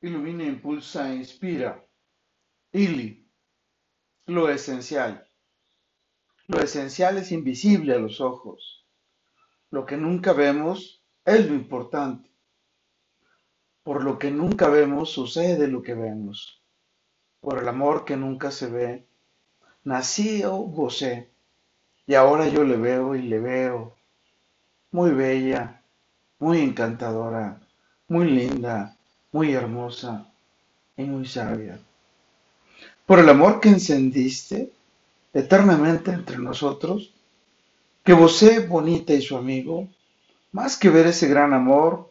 ilumina, impulsa, inspira. Ili, lo esencial. Lo esencial es invisible a los ojos. Lo que nunca vemos es lo importante. Por lo que nunca vemos sucede lo que vemos. Por el amor que nunca se ve, nací o gocé. Y ahora yo le veo y le veo. Muy bella, muy encantadora, muy linda, muy hermosa y muy sabia. Por el amor que encendiste eternamente entre nosotros, que vosé bonita y su amigo, más que ver ese gran amor,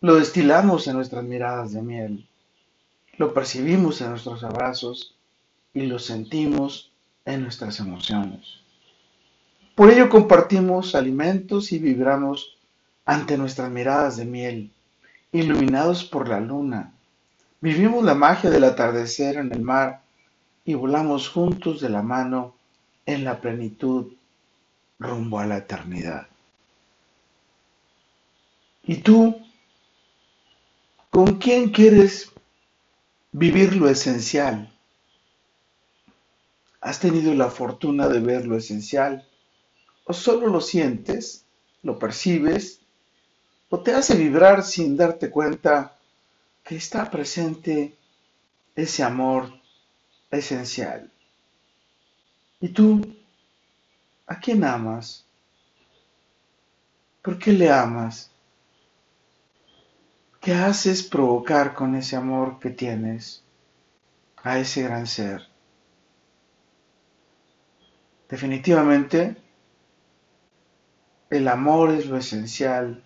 lo destilamos en nuestras miradas de miel, lo percibimos en nuestros abrazos y lo sentimos en nuestras emociones. Por ello compartimos alimentos y vibramos ante nuestras miradas de miel, iluminados por la luna. Vivimos la magia del atardecer en el mar y volamos juntos de la mano en la plenitud rumbo a la eternidad. ¿Y tú? ¿Con quién quieres vivir lo esencial? ¿Has tenido la fortuna de ver lo esencial? ¿O solo lo sientes, lo percibes, o te hace vibrar sin darte cuenta que está presente ese amor esencial? ¿Y tú? ¿A quién amas? ¿Por qué le amas? ¿Qué haces provocar con ese amor que tienes a ese gran ser? Definitivamente, el amor es lo esencial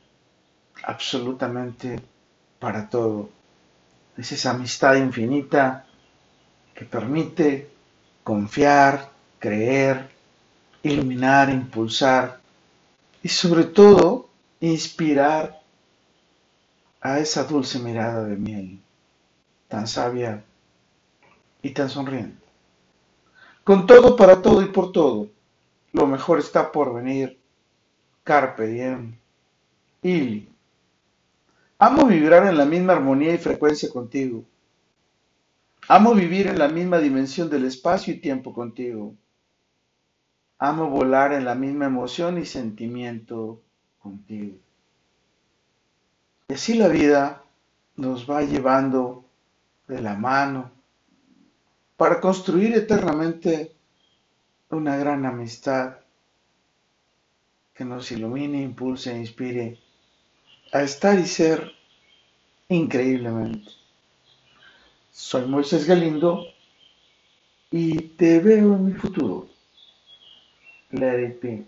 absolutamente para todo. Es esa amistad infinita que permite confiar, creer, iluminar, impulsar y sobre todo inspirar a esa dulce mirada de miel, tan sabia y tan sonriente. Con todo, para todo y por todo, lo mejor está por venir. Carpe diem. Amo vibrar en la misma armonía y frecuencia contigo. Amo vivir en la misma dimensión del espacio y tiempo contigo. Amo volar en la misma emoción y sentimiento contigo. Y así la vida nos va llevando de la mano para construir eternamente una gran amistad que nos ilumine, impulse e inspire a estar y ser increíblemente. Soy Moisés Galindo y te veo en mi futuro. Let it be.